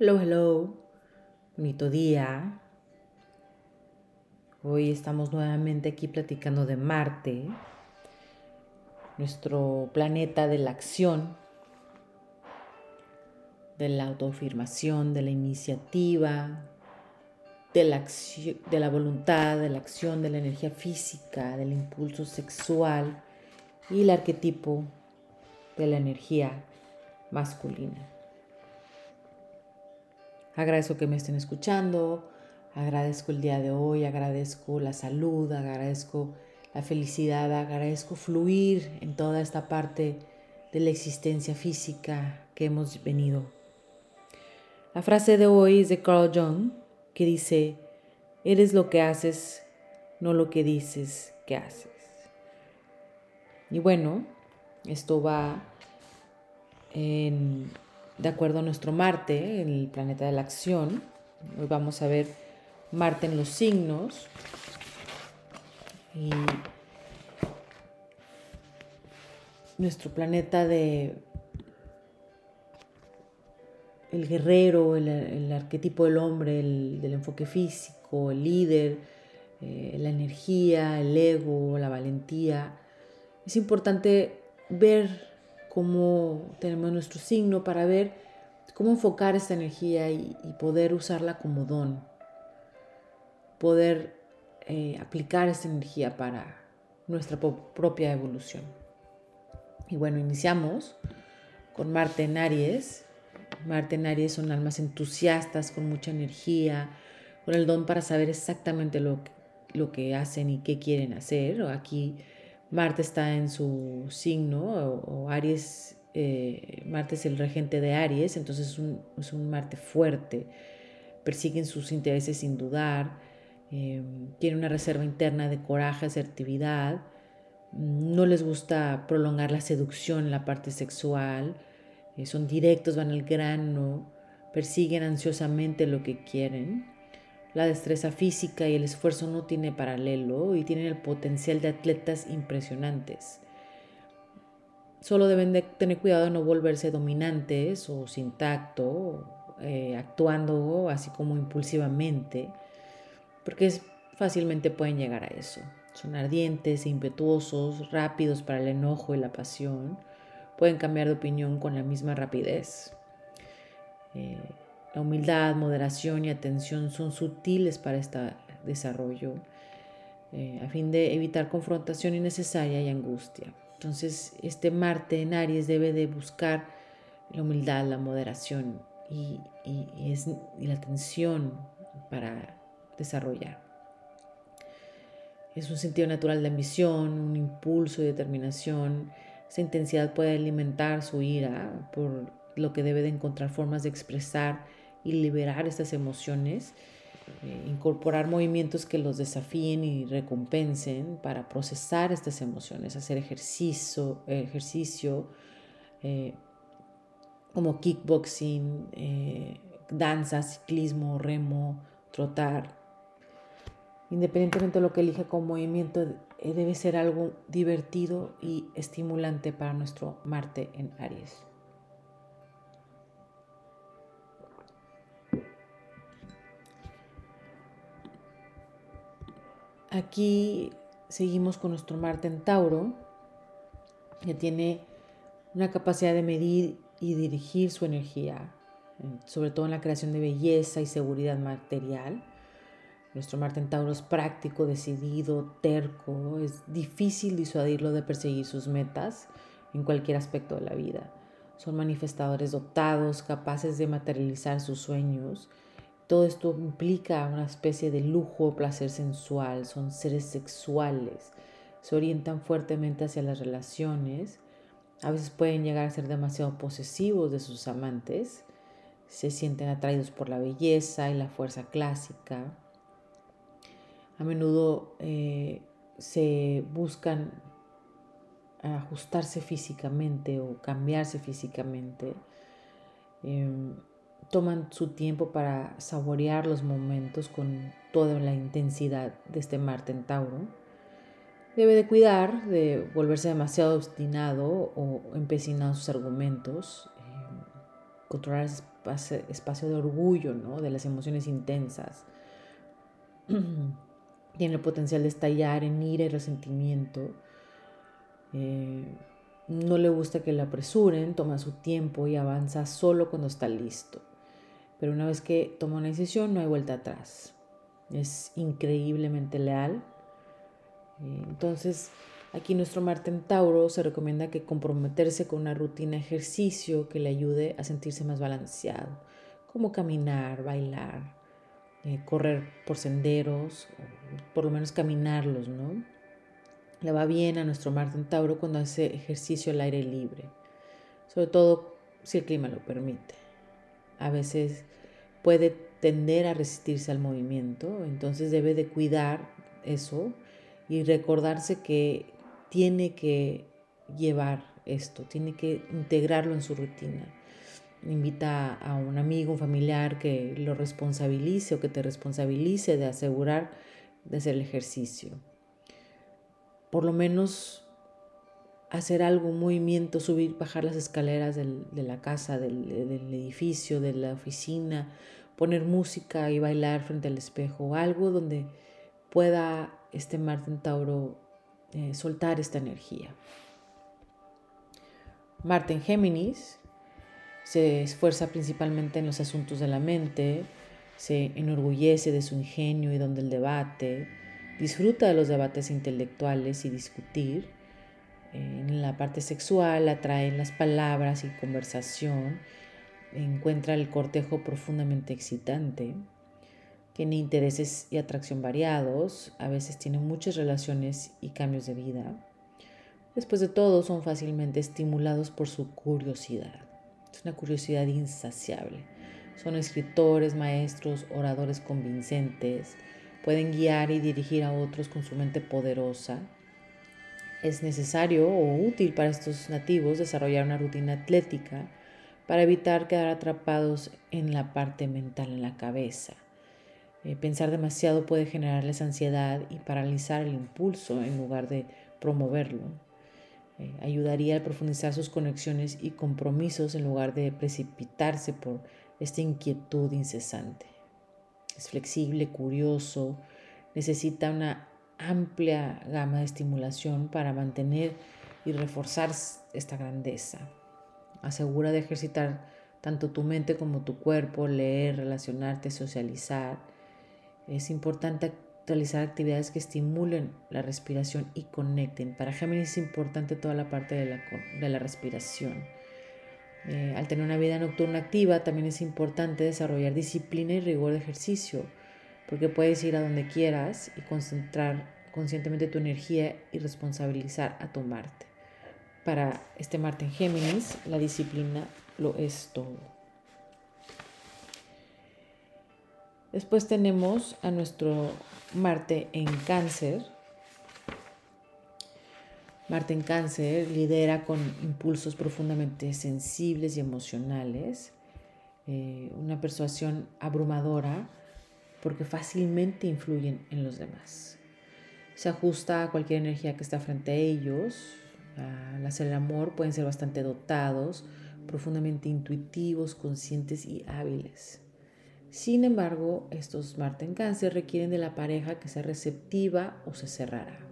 Hello, hello. Bonito día. Hoy estamos nuevamente aquí platicando de Marte, nuestro planeta de la acción, de la autoafirmación, de la iniciativa, de la, de la voluntad, de la acción, de la energía física, del impulso sexual y el arquetipo de la energía masculina. Agradezco que me estén escuchando, agradezco el día de hoy, agradezco la salud, agradezco la felicidad, agradezco fluir en toda esta parte de la existencia física que hemos venido. La frase de hoy es de Carl Jung que dice, eres lo que haces, no lo que dices que haces. Y bueno, esto va en de acuerdo a nuestro Marte, el planeta de la acción. Hoy vamos a ver Marte en los signos. Y nuestro planeta de el guerrero, el, arquetipo del hombre, el, del enfoque físico, el líder, eh, la energía, el ego, la valentía. Es importante ver cómo tenemos nuestro signo para ver cómo enfocar esta energía y, poder usarla como don, poder eh, aplicar esta energía para nuestra propia evolución. Y bueno, iniciamos con Marte en Aries. Marte en Aries son almas entusiastas, con mucha energía, con el don para saber exactamente lo que, lo que hacen y qué quieren hacer. Aquí Marte está en su signo, o, Aries, eh, Marte es el regente de Aries, entonces es un, es un Marte fuerte, persiguen sus intereses sin dudar, eh, tienen una reserva interna de coraje, asertividad, no les gusta prolongar la seducción en la parte sexual, eh, son directos, van al grano, persiguen ansiosamente lo que quieren. La destreza física y el esfuerzo no tiene paralelo y tienen el potencial de atletas impresionantes. Solo deben de tener cuidado de no volverse dominantes o sin tacto, eh, actuando así como impulsivamente, porque fácilmente pueden llegar a eso. Son ardientes e impetuosos, rápidos para el enojo y la pasión. Pueden cambiar de opinión con la misma rapidez. Eh, la humildad, moderación y atención son sutiles para este desarrollo, eh, a fin de evitar confrontación innecesaria y angustia. Entonces, este Marte en Aries debe de buscar la humildad, la moderación y, la atención para desarrollar. Es un sentido natural de ambición, un impulso y determinación. Esa intensidad puede alimentar su ira, por lo que debe de encontrar formas de expresar y liberar estas emociones, eh, incorporar movimientos que los desafíen y recompensen para procesar estas emociones, hacer ejercicio, ejercicio eh, como kickboxing, eh, danza, ciclismo, remo, trotar. Independientemente de lo que elija como movimiento, debe ser algo divertido y estimulante para nuestro Marte en Aries. Aquí seguimos con nuestro Marte en Tauro, que tiene una capacidad de medir y dirigir su energía, sobre todo en la creación de belleza y seguridad material. Nuestro Marte en Tauro es práctico, decidido, terco, es difícil disuadirlo de perseguir sus metas en cualquier aspecto de la vida. Son manifestadores dotados, capaces de materializar sus sueños todo esto implica una especie de lujo o placer sensual, son seres sexuales, se orientan fuertemente hacia las relaciones, a veces pueden llegar a ser demasiado posesivos de sus amantes, se sienten atraídos por la belleza y la fuerza clásica, a menudo eh, se buscan ajustarse físicamente o cambiarse físicamente. Em, toman su tiempo para saborear los momentos con toda la intensidad de este Marte en Tauro. Debe de cuidar de volverse demasiado obstinado o empecinado en sus argumentos, eh, controlar espacio, de orgullo, ¿no? De las emociones intensas. Tiene el potencial de estallar en ira y resentimiento. Eh, no le gusta que le apresuren, toma su tiempo y avanza solo cuando está listo. Pero una vez que toma una decisión no hay vuelta atrás. Es increíblemente leal. Eh, entonces, aquí nuestro Marte en Tauro se recomienda que comprometerse con una rutina de ejercicio que le ayude a sentirse más balanceado, como caminar, bailar, eh, correr por senderos, por lo menos caminarlos, ¿no? Le va bien a nuestro Marte en Tauro cuando hace ejercicio al aire libre, sobre todo si el clima lo permite. A veces puede tender a resistirse al movimiento, entonces debe de cuidar eso y recordarse que tiene que llevar esto, tiene que integrarlo en su rutina. Invita a un amigo, un familiar que lo responsabilice o que te responsabilice de asegurar de hacer el ejercicio por lo menos hacer algo, movimiento, subir, bajar las escaleras de la casa, del, edificio, de la oficina, poner música y bailar frente al espejo, algo donde pueda este Marte en Tauro eh, soltar esta energía. Marte en Géminis se esfuerza principalmente en los asuntos de la mente, se enorgullece de su ingenio y donde el debate, disfruta de los debates intelectuales y discutir. En la parte sexual atraen las palabras y conversación. Encuentra el cortejo profundamente excitante. Tiene intereses y atracción variados. A veces tiene muchas relaciones y cambios de vida. Después de todo, son fácilmente estimulados por su curiosidad. Es una curiosidad insaciable. Son escritores, maestros, oradores convincentes pueden guiar y dirigir a otros con su mente poderosa. Es necesario o útil para estos nativos desarrollar una rutina atlética para evitar quedar atrapados en la parte mental, en la cabeza. Eh, pensar demasiado puede generarles ansiedad y paralizar el impulso en lugar de promoverlo. Eh, ayudaría a profundizar sus conexiones y compromisos en lugar de precipitarse por esta inquietud incesante es flexible, curioso, necesita una amplia gama de estimulación para mantener y reforzar esta grandeza. Asegura de ejercitar tanto tu mente como tu cuerpo, leer, relacionarte, socializar. Es importante realizar actividades que estimulen la respiración y conecten. Para Géminis es importante toda la parte de la, respiración. Eh, al tener una vida nocturna activa, también es importante desarrollar disciplina y rigor de ejercicio, porque puedes ir a donde quieras y concentrar conscientemente tu energía y responsabilizar a tu Marte. Para este Marte en Géminis, la disciplina lo es todo. Después tenemos a nuestro Marte en Cáncer, Marte en cáncer lidera con impulsos profundamente sensibles y emocionales, eh, una persuasión abrumadora porque fácilmente influyen en los demás. Se ajusta a cualquier energía que está frente a ellos. Al hacer el amor pueden ser bastante dotados, profundamente intuitivos, conscientes y hábiles. Sin embargo, estos Marte en cáncer requieren de la pareja que sea receptiva o se cerrará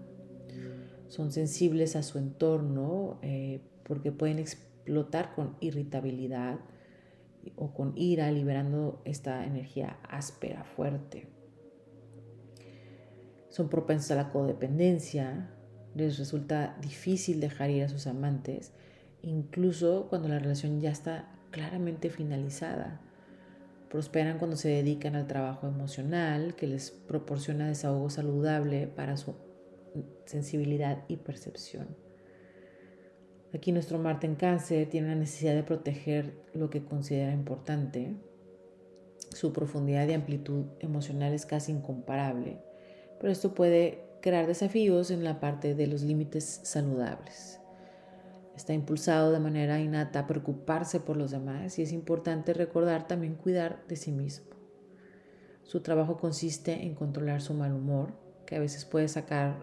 son sensibles a su entorno eh, porque pueden explotar con irritabilidad o con ira, liberando esta energía áspera, fuerte. Son propensos a la codependencia, les resulta difícil dejar ir a sus amantes, incluso cuando la relación ya está claramente finalizada. Prosperan cuando se dedican al trabajo emocional que les proporciona desahogo saludable para su sensibilidad y percepción. Aquí nuestro Marte en cáncer tiene la necesidad de proteger lo que considera importante. Su profundidad y amplitud emocional es casi incomparable, pero esto puede crear desafíos en la parte de los límites saludables. Está impulsado de manera innata a preocuparse por los demás y es importante recordar también cuidar de sí mismo. Su trabajo consiste en controlar su mal humor, que a veces puede sacar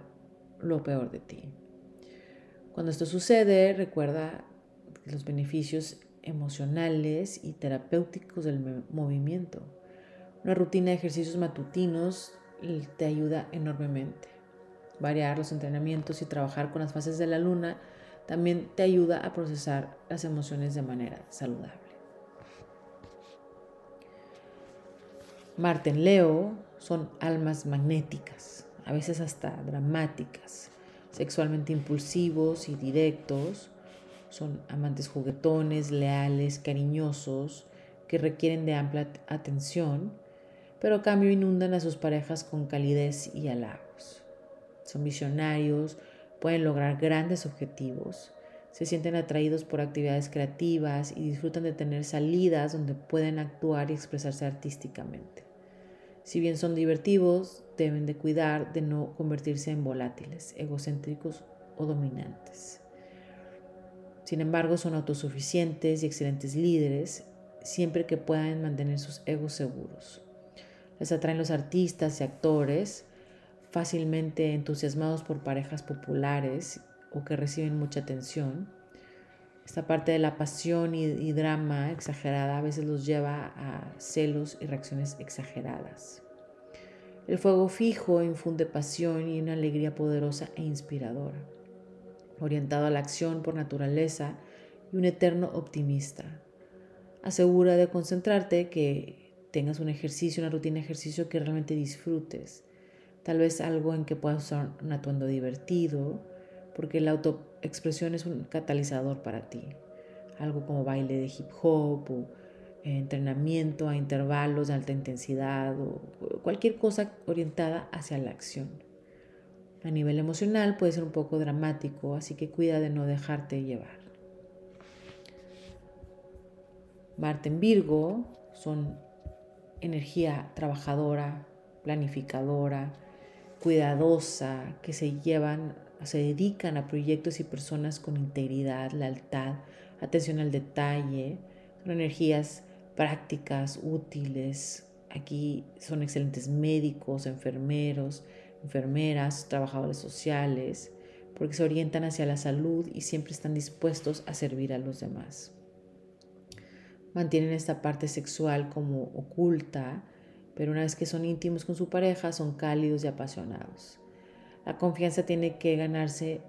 lo peor de ti. Cuando esto sucede, recuerda los beneficios emocionales y terapéuticos del movimiento. Una rutina de ejercicios matutinos te ayuda enormemente. Variar los entrenamientos y trabajar con las fases de la luna también te ayuda a procesar las emociones de manera saludable. Marte en Leo son almas magnéticas, a veces hasta dramáticas, sexualmente impulsivos y directos. Son amantes juguetones, leales, cariñosos, que requieren de amplia atención, pero a cambio inundan a sus parejas con calidez y halagos. Son visionarios, pueden lograr grandes objetivos, se sienten atraídos por actividades creativas y disfrutan de tener salidas donde pueden actuar y expresarse artísticamente. Si bien son divertidos, deben de cuidar de no convertirse en volátiles, egocéntricos o dominantes. Sin embargo, son autosuficientes y excelentes líderes siempre que puedan mantener sus egos seguros. Les atraen los artistas y actores, fácilmente entusiasmados por parejas populares o que reciben mucha atención. Esta parte de la pasión y, drama exagerada a veces los lleva a celos y reacciones exageradas. El fuego fijo infunde pasión y una alegría poderosa e inspiradora, orientado a la acción por naturaleza y un eterno optimista. Asegura de concentrarte que tengas un ejercicio, una rutina de ejercicio que realmente disfrutes tal vez algo en que puedas usar un atuendo divertido, porque la autoexpresión es un catalizador para ti. Algo como baile de hip hop o eh, entrenamiento a intervalos de alta intensidad o cualquier cosa orientada hacia la acción. A nivel emocional puede ser un poco dramático, así que cuida de no dejarte llevar. Marte en Virgo son energía trabajadora, planificadora, cuidadosa, que se llevan, se dedican a proyectos y personas con integridad, lealtad, atención al detalle. Son energías prácticas, útiles. Aquí son excelentes médicos, enfermeros, enfermeras, trabajadores sociales, porque se orientan hacia la salud y siempre están dispuestos a servir a los demás. Mantienen esta parte sexual como oculta, pero una vez que son íntimos con su pareja, son cálidos y apasionados. La confianza tiene que ganarse,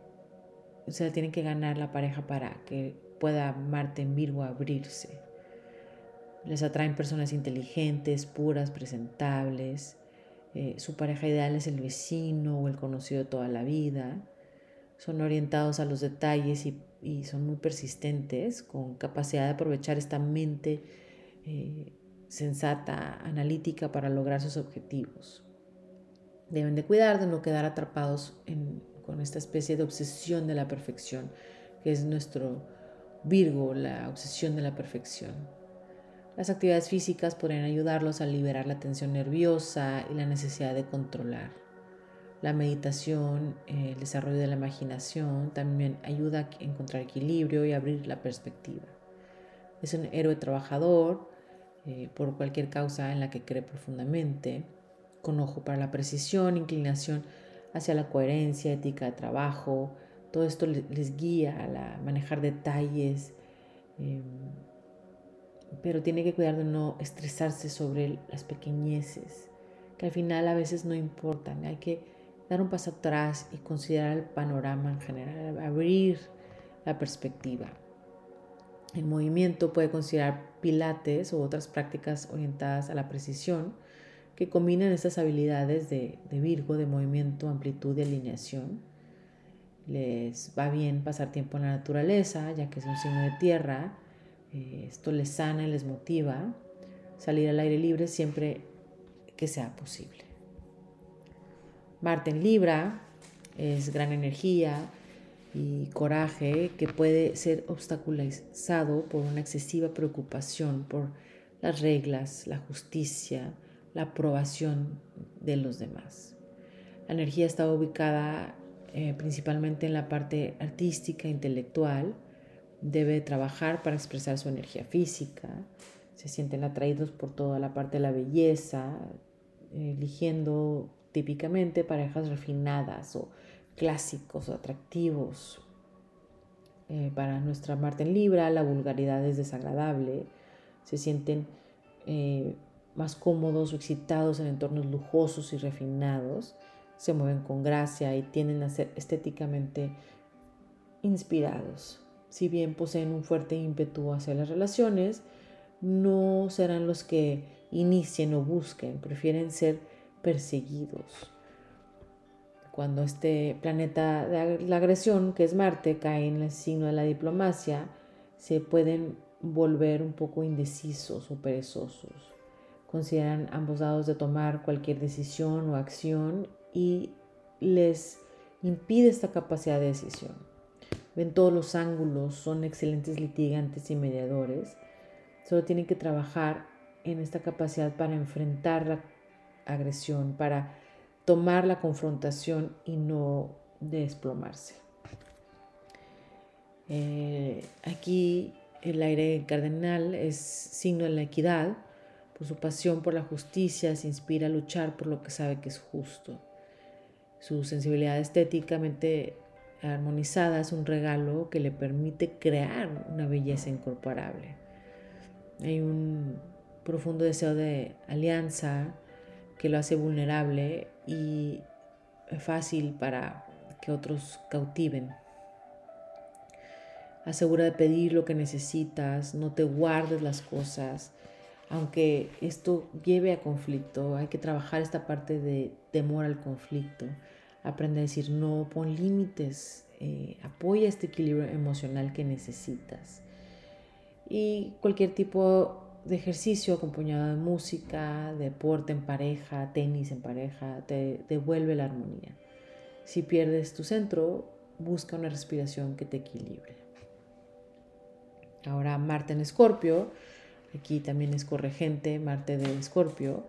o sea, tiene que ganar la pareja para que pueda Marte en Virgo abrirse. Les atraen personas inteligentes, puras, presentables. Eh, su pareja ideal es el vecino o el conocido toda la vida. Son orientados a los detalles y, son muy persistentes, con capacidad de aprovechar esta mente eh, sensata, analítica para lograr sus objetivos. Deben de cuidar de no quedar atrapados con esta especie de obsesión de la perfección, que es nuestro Virgo, la obsesión de la perfección. Las actividades físicas podrían ayudarlos a liberar la tensión nerviosa y la necesidad de controlar. La meditación, el desarrollo de la imaginación también ayuda a encontrar equilibrio y abrir la perspectiva. Es un héroe trabajador, eh, por cualquier causa en la que cree profundamente, con ojo para la precisión, inclinación hacia la coherencia, ética de trabajo, todo esto les guía a manejar detalles, em, pero tiene que cuidar de no estresarse sobre las pequeñeces, que al final a veces no importan, hay que dar un paso atrás y considerar el panorama en general, abrir la perspectiva. El movimiento puede considerar pilates u otras prácticas orientadas a la precisión que combinan estas habilidades de, Virgo, de movimiento, amplitud y alineación. Les va bien pasar tiempo en la naturaleza, ya que es un signo de tierra. Eh, esto les sana y les motiva. Salir al aire libre siempre que sea posible. Marte en Libra es gran energía, y coraje que puede ser obstaculizado por una excesiva preocupación por las reglas, la justicia, la aprobación de los demás. La energía está ubicada eh, principalmente en la parte artística, intelectual. Debe trabajar para expresar su energía física. Se sienten atraídos por toda la parte de la belleza, eligiendo típicamente parejas refinadas o clásicos, atractivos. eh, para nuestra Marte en Libra, la vulgaridad es desagradable, se sienten eh, más cómodos o excitados en entornos lujosos y refinados, se mueven con gracia y tienden a ser estéticamente inspirados. Si bien poseen un fuerte ímpetu hacia las relaciones, no serán los que inicien o busquen, prefieren ser perseguidos. Cuando este planeta de la agresión, que es Marte, cae en el signo de la diplomacia, se pueden volver un poco indecisos o perezosos. Consideran ambos lados de tomar cualquier decisión o acción y les impide esta capacidad de decisión. Ven todos los ángulos, son excelentes litigantes y mediadores. Solo tienen que trabajar en esta capacidad para enfrentar la agresión, para tomar la confrontación y no desplomarse. Eh, aquí el aire cardenal es signo de la equidad. Su pasión por la justicia se inspira a luchar por lo que sabe que es justo. Su sensibilidad estéticamente armonizada es un regalo que le permite crear una belleza incorporable. Hay un profundo deseo de alianza que lo hace vulnerable y fácil para que otros cautiven. Asegura de pedir lo que necesitas, no te guardes las cosas. Aunque esto lleve a conflicto, hay que trabajar esta parte de temor al conflicto. Aprende a decir no, pon límites, eh, apoya este equilibrio emocional que necesitas. Y cualquier tipo de ejercicio acompañado de música, deporte en pareja, tenis en pareja, te devuelve la armonía. Si pierdes tu centro, busca una respiración que te equilibre. Ahora Marte en Escorpio, aquí también es corregente, Marte de Escorpio,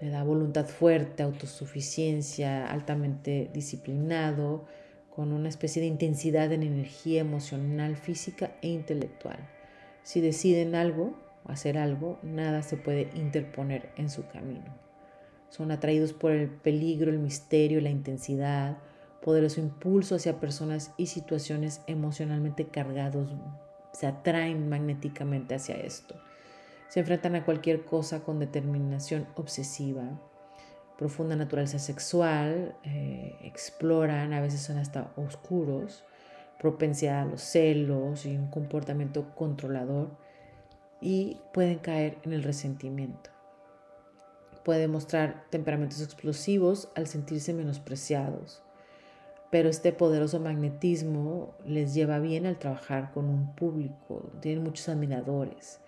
le da voluntad fuerte, autosuficiencia, altamente disciplinado, con una especie de intensidad en energía emocional, física e intelectual. Si deciden algo, o hacer algo, nada se puede interponer en su camino. Son atraídos por el peligro, el misterio, la intensidad, poderoso impulso hacia personas y situaciones emocionalmente cargados se atraen magnéticamente hacia esto. Se enfrentan a cualquier cosa con determinación obsesiva, profunda naturaleza sexual, eh, exploran, a veces son hasta oscuros, propensidad a los celos y un comportamiento controlador y pueden caer en el resentimiento. Pueden mostrar temperamentos explosivos al sentirse menospreciados, pero este poderoso magnetismo les lleva bien al trabajar con un público, tienen muchos admiradores.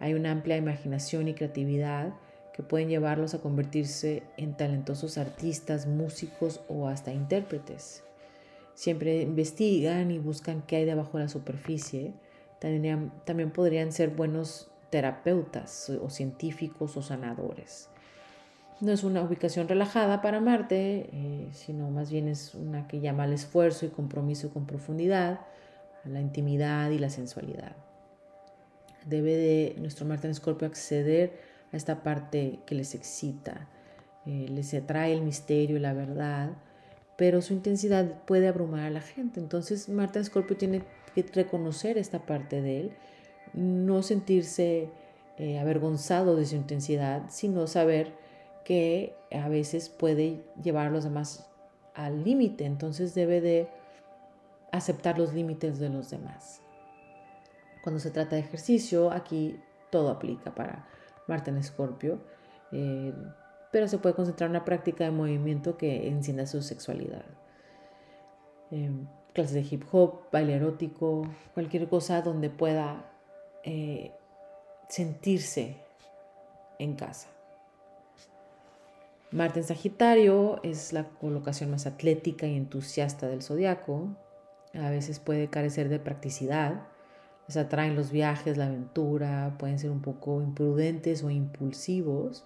Hay una amplia imaginación y creatividad que pueden llevarlos a convertirse en talentosos artistas, músicos o hasta intérpretes. Siempre investigan y buscan qué hay debajo de la superficie. También, también podrían ser buenos terapeutas o científicos o sanadores. No es una ubicación relajada para Marte, eh, sino más bien es una que llama al esfuerzo y compromiso con profundidad, a la intimidad y la sensualidad. Debe de nuestro Marte en Escorpio acceder a esta parte que les excita, eh, les atrae el misterio y la verdad, pero su intensidad puede abrumar a la gente. Entonces Marte en Escorpio tiene que reconocer esta parte de él, no sentirse eh, avergonzado de su intensidad, sino saber que a veces puede llevar a los demás al límite, entonces debe de aceptar los límites de los demás. Cuando se trata de ejercicio, aquí todo aplica para Marte en Escorpio, eh, pero se puede concentrar en una práctica de movimiento que encienda su sexualidad. Eh, clases de hip hop, baile erótico, cualquier cosa donde pueda eh, sentirse en casa. Marte en Sagitario es la colocación más atlética y entusiasta del zodiaco. A veces puede carecer de practicidad. Les atraen los viajes, la aventura, pueden ser un poco imprudentes o impulsivos,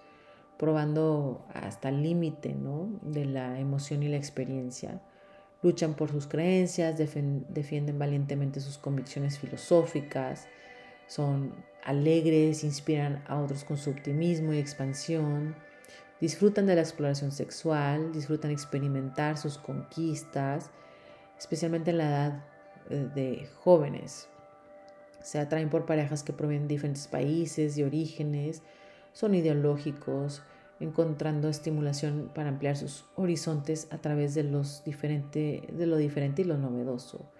probando hasta el límite ¿no? de la emoción y la experiencia. Luchan por sus creencias, defienden valientemente sus convicciones filosóficas, son alegres, inspiran a otros con su optimismo y expansión disfrutan de la exploración sexual, disfrutan experimentar sus conquistas, especialmente en la edad eh, de jóvenes. Se atraen por parejas que provienen de diferentes países y orígenes, son ideológicos, encontrando estimulación para ampliar sus horizontes a través de, lo diferente y lo novedoso.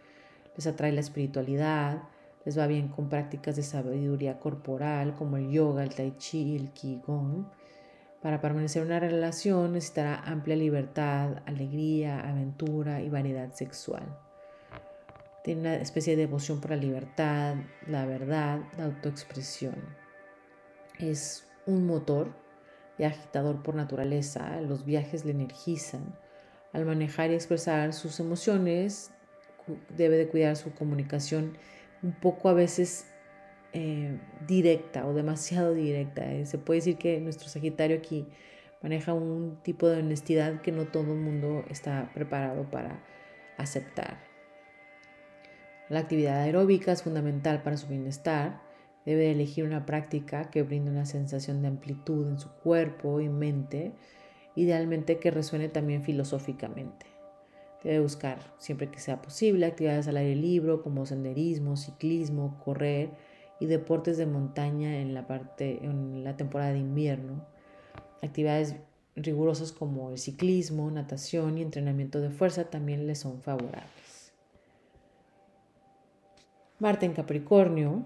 Les atrae la espiritualidad, les va bien con prácticas de sabiduría corporal como el yoga, el tai chi y el qigong. Para permanecer en una relación necesitará amplia libertad, alegría, aventura y variedad sexual. Tiene una especie de devoción por la libertad, la verdad, la autoexpresión. Es un motor y agitador por naturaleza. Los viajes le energizan. Al manejar y expresar sus emociones, debe de cuidar su comunicación un poco a veces eh, directa o demasiado directa. Eh, se puede decir que nuestro Sagitario aquí maneja un tipo de honestidad que no todo el mundo está preparado para aceptar. La actividad aeróbica es fundamental para su bienestar. Debe elegir una práctica que brinde una sensación de amplitud en su cuerpo y mente, idealmente que resuene también filosóficamente. Debe buscar, siempre que sea posible, actividades al aire libre como senderismo, ciclismo, correr y deportes de montaña en la, parte, en la temporada de invierno. Actividades rigurosas como el ciclismo, natación y entrenamiento de fuerza también le son favorables. Marte en Capricornio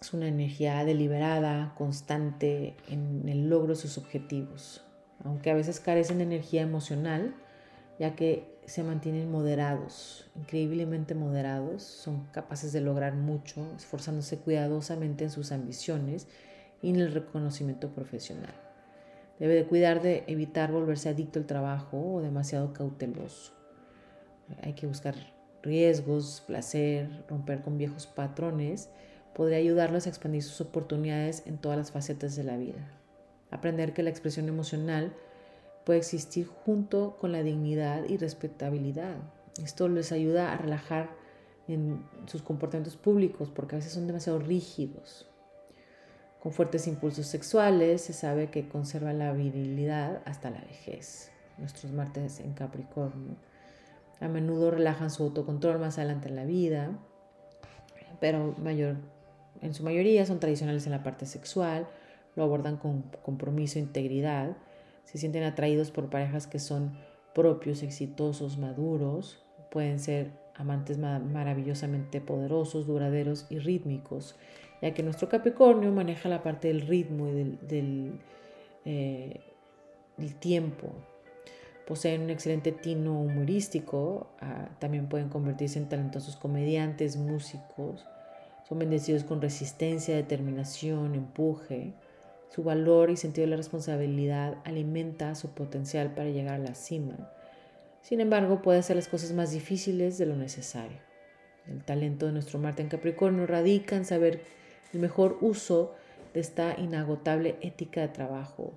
es una energía deliberada, constante en el logro de sus objetivos, aunque a veces carecen de energía emocional, ya que se mantienen moderados, increíblemente moderados, son capaces de lograr mucho, esforzándose cuidadosamente en sus ambiciones y en el reconocimiento profesional. Debe de cuidar de evitar volverse adicto al trabajo o demasiado cauteloso. Hay que buscar riesgos, placer, romper con viejos patrones, podría ayudarlos a expandir sus oportunidades en todas las facetas de la vida. Aprender que la expresión emocional puede existir junto con la dignidad y respetabilidad. Esto les ayuda a relajar en sus comportamientos públicos porque a veces son demasiado rígidos. Con fuertes impulsos sexuales se sabe que conserva la virilidad hasta la vejez. Nuestros martes en Capricornio a menudo relajan su autocontrol más adelante en la vida, pero mayor, en su mayoría son tradicionales en la parte sexual, lo abordan con compromiso e integridad se sienten atraídos por parejas que son propios, exitosos, maduros, pueden ser amantes maravillosamente poderosos, duraderos y rítmicos, ya que nuestro Capricornio maneja la parte del ritmo y del, eh, tiempo. Poseen un excelente tino humorístico, ah, también pueden convertirse en talentosos comediantes, músicos, son bendecidos con resistencia, determinación, empuje. Su valor y sentido de la responsabilidad alimenta su potencial para llegar a la cima. Sin embargo, puede hacer las cosas más difíciles de lo necesario. El talento de nuestro Marte en Capricornio radica en saber el mejor uso de esta inagotable ética de trabajo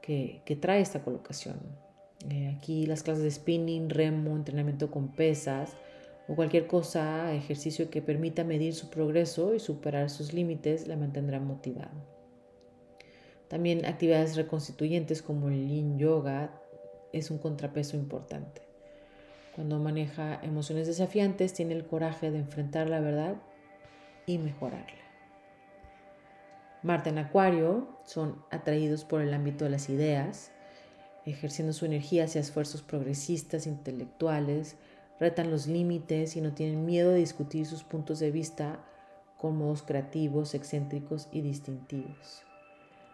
que, trae esta colocación. Eh, aquí las clases de spinning, remo, entrenamiento con pesas o cualquier cosa, ejercicio que permita medir su progreso y superar sus límites, la mantendrá motivado. También actividades reconstituyentes como el yin yoga es un contrapeso importante. Cuando maneja emociones desafiantes, tiene el coraje de enfrentar la verdad y mejorarla. Marte en Acuario son atraídos por el ámbito de las ideas, ejerciendo su energía hacia esfuerzos progresistas, intelectuales, retan los límites y no tienen miedo de discutir sus puntos de vista con modos creativos, excéntricos y distintivos.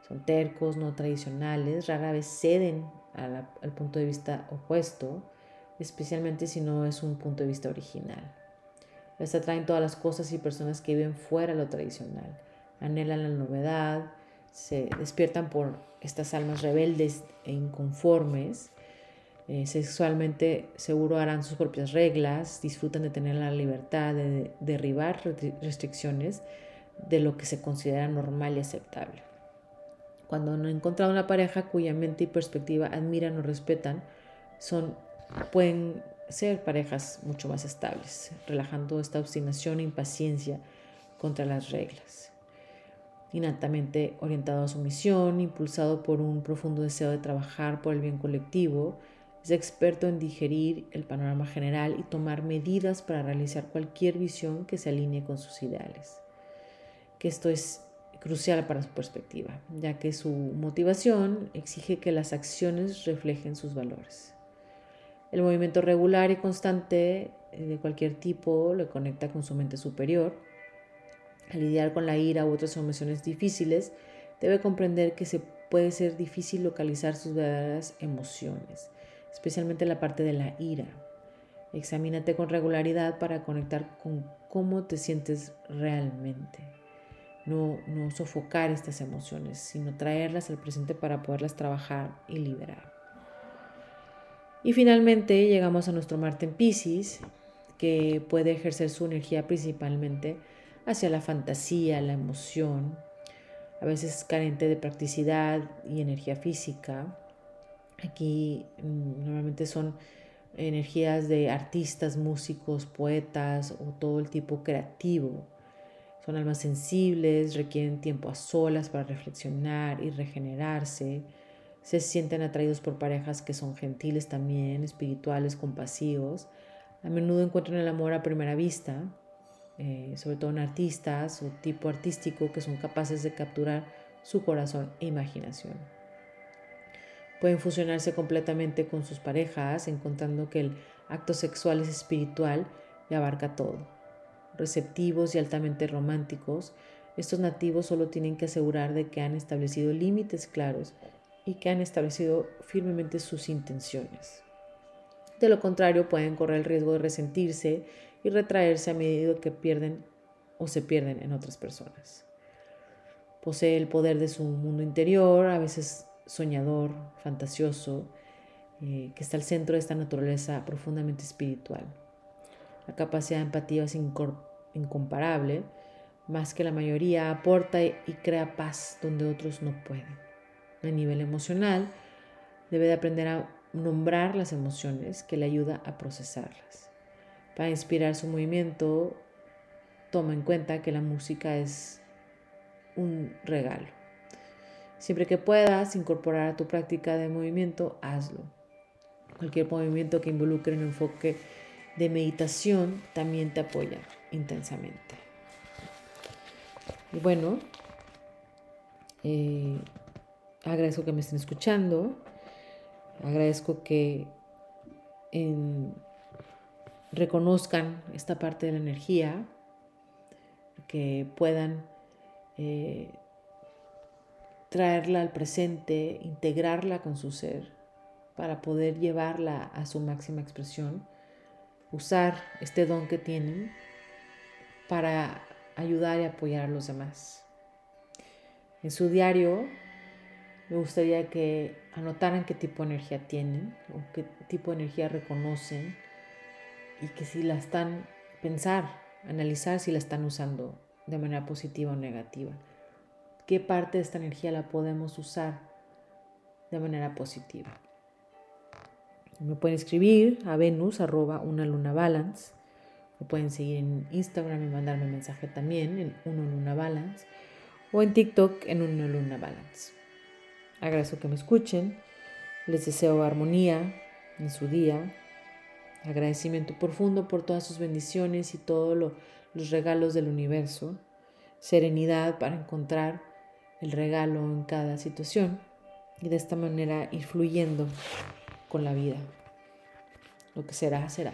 Son tercos, no tradicionales, rara vez ceden al punto de vista opuesto, especialmente si no es un punto de vista original. Les atraen todas las cosas y personas que viven fuera de lo tradicional, anhelan la novedad, se despiertan por estas almas rebeldes e inconformes, eh, sexualmente seguro harán sus propias reglas, disfrutan de tener la libertad de derribar restricciones de lo que se considera normal y aceptable. Cuando no he encontrado una pareja cuya mente y perspectiva admiran o respetan, son, pueden ser parejas mucho más estables, relajando esta obstinación e impaciencia contra las reglas. Innatamente orientado a su misión, impulsado por un profundo deseo de trabajar por el bien colectivo, Es experto en digerir el panorama general y tomar medidas para realizar cualquier visión que se alinee con sus ideales. Que esto es crucial para su perspectiva, ya que su motivación exige que las acciones reflejen sus valores. El movimiento regular y constante eh, de cualquier tipo le conecta con su mente superior. Al lidiar con la ira u otras emociones difíciles, debe comprender que se puede ser difícil localizar sus verdaderas emociones, especialmente la parte de la ira. Examínate con regularidad para conectar con cómo te sientes realmente. No, no sofocar estas emociones, sino traerlas al presente para poderlas trabajar y liberar. Y finalmente llegamos a nuestro Marte en Pisces, que puede ejercer su energía principalmente hacia la fantasía, la emoción, a veces carente de practicidad y energía física. Aquí mm, normalmente son energías de artistas, músicos, poetas o todo el tipo creativo. Son almas sensibles, requieren tiempo a solas para reflexionar y regenerarse. Se sienten atraídos por parejas que son gentiles también, espirituales, compasivos. A menudo encuentran el amor a primera vista, eh, sobre todo en artistas o tipo artístico que son capaces de capturar su corazón e imaginación. Pueden fusionarse completamente con sus parejas, encontrando que el acto sexual es espiritual y abarca todo. Receptivos y altamente románticos, estos nativos solo tienen que asegurar de que han establecido límites claros y que han establecido firmemente sus intenciones. De lo contrario, pueden correr el riesgo de resentirse y retraerse a medida que pierden o se pierden en otras personas. Posee el poder de su mundo interior, a veces soñador, fantasioso, eh, que está al centro de esta naturaleza profundamente espiritual. La capacidad de empatía es incomparable, más que la mayoría aporta y crea paz donde otros no pueden a nivel emocional, debe de aprender a nombrar las emociones que le ayuda a procesarlas. Para inspirar su movimiento, toma en cuenta que la música es un regalo. Siempre que puedas incorporar a tu práctica de movimiento, hazlo. Cualquier movimiento que involucre un enfoque de meditación también te apoya intensamente. Y bueno, eh, Agradezco que me estén escuchando. Agradezco que reconozcan esta parte de la energía, que puedan eh, traerla al presente, integrarla con su ser para poder llevarla a su máxima expresión, usar este don que tienen para ayudar y apoyar a los demás. En su diario me gustaría que anotaran qué tipo de energía tienen o qué tipo de energía reconocen y que si la están, pensar, analizar si la están usando de manera positiva o negativa. ¿Qué parte de esta energía la podemos usar de manera positiva? Me pueden escribir a venus arroba una luna balance. Me pueden seguir en Instagram y mandarme mensaje también en una luna balance o en TikTok en una luna balance. Agradezco que me escuchen. Les deseo armonía en su día. Agradecimiento profundo por todas sus bendiciones y todos los regalos del universo. Serenidad para encontrar el regalo en cada situación y de esta manera ir fluyendo con la vida. Lo que será, será.